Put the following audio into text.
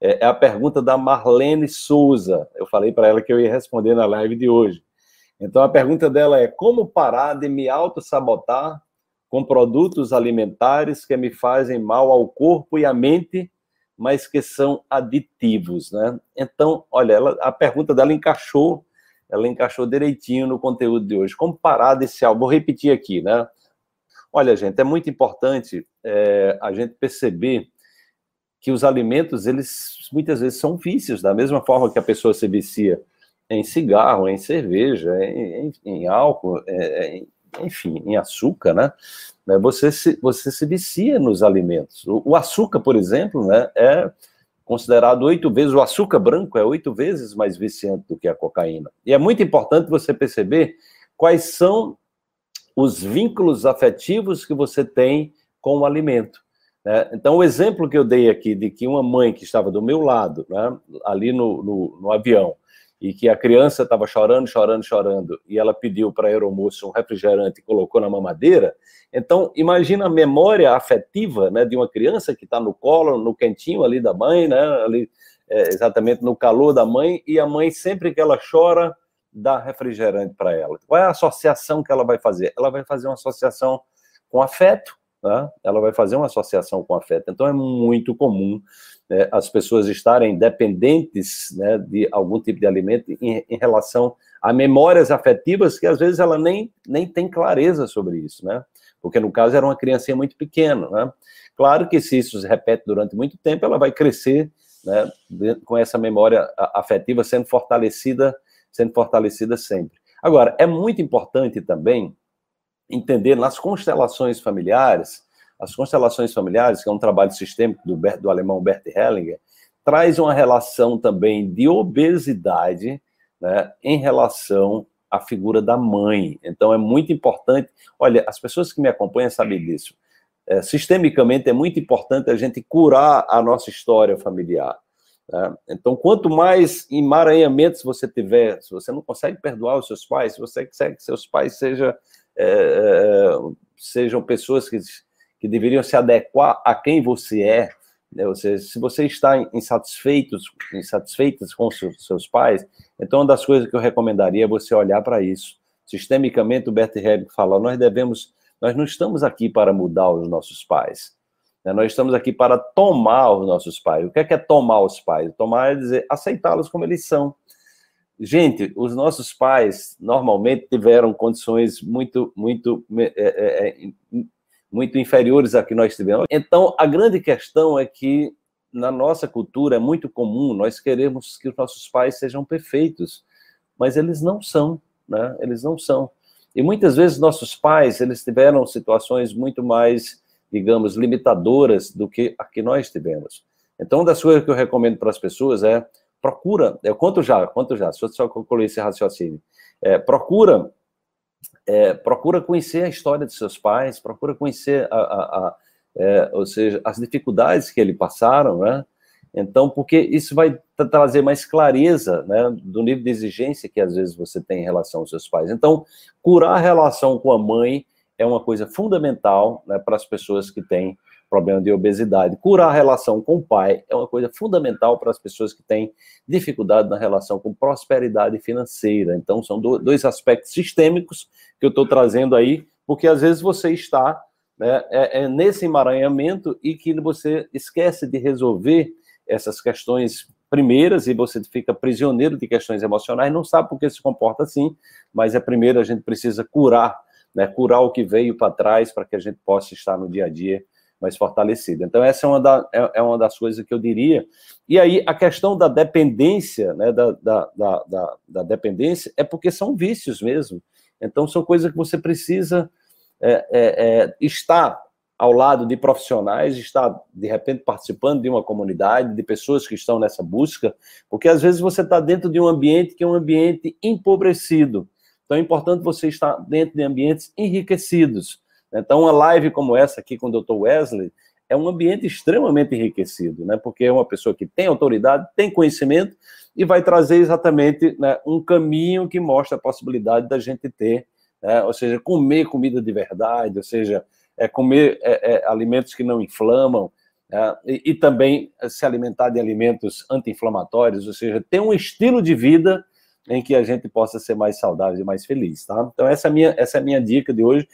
É, é a pergunta da Marlene Souza. Eu falei para ela que eu ia responder na live de hoje. Então, a pergunta dela é: como parar de me auto-sabotar com produtos alimentares que me fazem mal ao corpo e à mente, mas que são aditivos, né? Então, olha, ela, a pergunta dela encaixou, ela encaixou direitinho no conteúdo de hoje. Como parar desse algo? Vou repetir aqui, né? Olha, gente, é muito importante é, a gente perceber que os alimentos, eles muitas vezes são vícios, da mesma forma que a pessoa se vicia em cigarro, em cerveja, em, em, em álcool, é, em, enfim, em açúcar, né? né? Você se, você se vicia nos alimentos. O, o açúcar, por exemplo, né, é considerado oito vezes, o açúcar branco é oito vezes mais viciante do que a cocaína. E é muito importante você perceber quais são os vínculos afetivos que você tem com o alimento. Né? Então, o exemplo que eu dei aqui de que uma mãe que estava do meu lado, né, ali no, no, no avião, e que a criança estava chorando, chorando, chorando, e ela pediu para a aeromoça um refrigerante e colocou na mamadeira. Então, imagina a memória afetiva né, de uma criança que está no colo, no quentinho ali da mãe, né, ali, é, exatamente no calor da mãe, e a mãe, sempre que ela chora, dá refrigerante para ela. Qual é a associação que ela vai fazer? Ela vai fazer uma associação com afeto, né? ela vai fazer uma associação com afeto. Então, é muito comum né, as pessoas estarem dependentes né, de algum tipo de alimento em, em, relação a memórias afetivas que às vezes ela nem, nem tem clareza sobre isso, né? Porque no caso era uma criancinha muito pequena, né? Claro que se isso se repete durante muito tempo, ela vai crescer né, com essa memória afetiva sendo fortalecida, sendo fortalecida sempre. Agora, é muito importante também entender nas constelações familiares as constelações familiares, que é um trabalho sistêmico do, do alemão Bert Hellinger, traz uma relação também de obesidade né, em relação à figura da mãe. Então, é muito importante. Olha, as pessoas que me acompanham sabem disso. É, sistemicamente, é muito importante a gente curar a nossa história familiar. Né? Então, quanto mais emaranhamentos você tiver, se você não consegue perdoar os seus pais, se você quer que seus pais seja, é, é, sejam pessoas que que deveriam se adequar a quem você é. Né? Se você está insatisfeitos, insatisfeitas com seus, pais, então uma das coisas que eu recomendaria é você olhar para isso. Sistemicamente, o Bert Helling fala, nós devemos, nós não estamos aqui para mudar os nossos pais. Né? Nós estamos aqui para tomar os nossos pais. O que é, que é tomar os pais? Tomar é dizer aceitá-los como eles são. Gente, os nossos pais normalmente tiveram condições muito, muito é, é, é muito inferiores a que nós tivemos. Então, a grande questão é que na nossa cultura é muito comum nós queremos que os nossos pais sejam perfeitos, mas eles não são, né? Eles não são. E muitas vezes nossos pais, eles tiveram situações muito mais, digamos, limitadoras do que a que nós tivemos. Então, uma das coisas que eu recomendo para as pessoas é procura, eu conto já, conto já, só, só concluir esse raciocínio. É, procura é, procura conhecer a história de seus pais, procura conhecer, a, a, a é, ou seja, as dificuldades que eles passaram, né? Então, porque isso vai trazer mais clareza né, do nível de exigência que às vezes você tem em relação aos seus pais. Então, curar a relação com a mãe é uma coisa fundamental né, para as pessoas que têm problema de obesidade. Curar a relação com o pai é uma coisa fundamental para as pessoas que têm dificuldade na relação com prosperidade financeira. Então, são dois aspectos sistêmicos que eu estou trazendo aí, porque às vezes você está né, é, é nesse emaranhamento e que você esquece de resolver essas questões primeiras e você fica prisioneiro de questões emocionais, não sabe por que se comporta assim, mas é primeiro a gente precisa curar, né, curar o que veio para trás para que a gente possa estar no dia a dia mais fortalecida. Então, essa é uma, da, é, é, uma das coisas que eu diria. E aí, a questão da dependência, né, da, da, da, da dependência, é porque são vícios mesmo. Então, são coisas que você precisa é, é, é, estar ao lado de profissionais, estar, de repente, participando de uma comunidade, de pessoas que estão nessa busca, porque às vezes você está dentro de um ambiente que é um ambiente empobrecido. Então, é importante você estar dentro de ambientes enriquecidos. Então, uma live como essa aqui com o Dr. Wesley é um ambiente extremamente enriquecido, né? Porque é uma pessoa que tem autoridade, tem conhecimento e vai trazer exatamente né, um caminho que mostra a possibilidade da gente ter, né, ou seja, comer comida de verdade, ou seja, é comer é, é, alimentos que não inflamam. é, e, e, também se alimentar de alimentos anti-inflamatórios, ou seja, ter um estilo de vida em que a gente possa ser mais saudável e mais feliz, tá? Então essa é a minha, essa é a minha dica de hoje.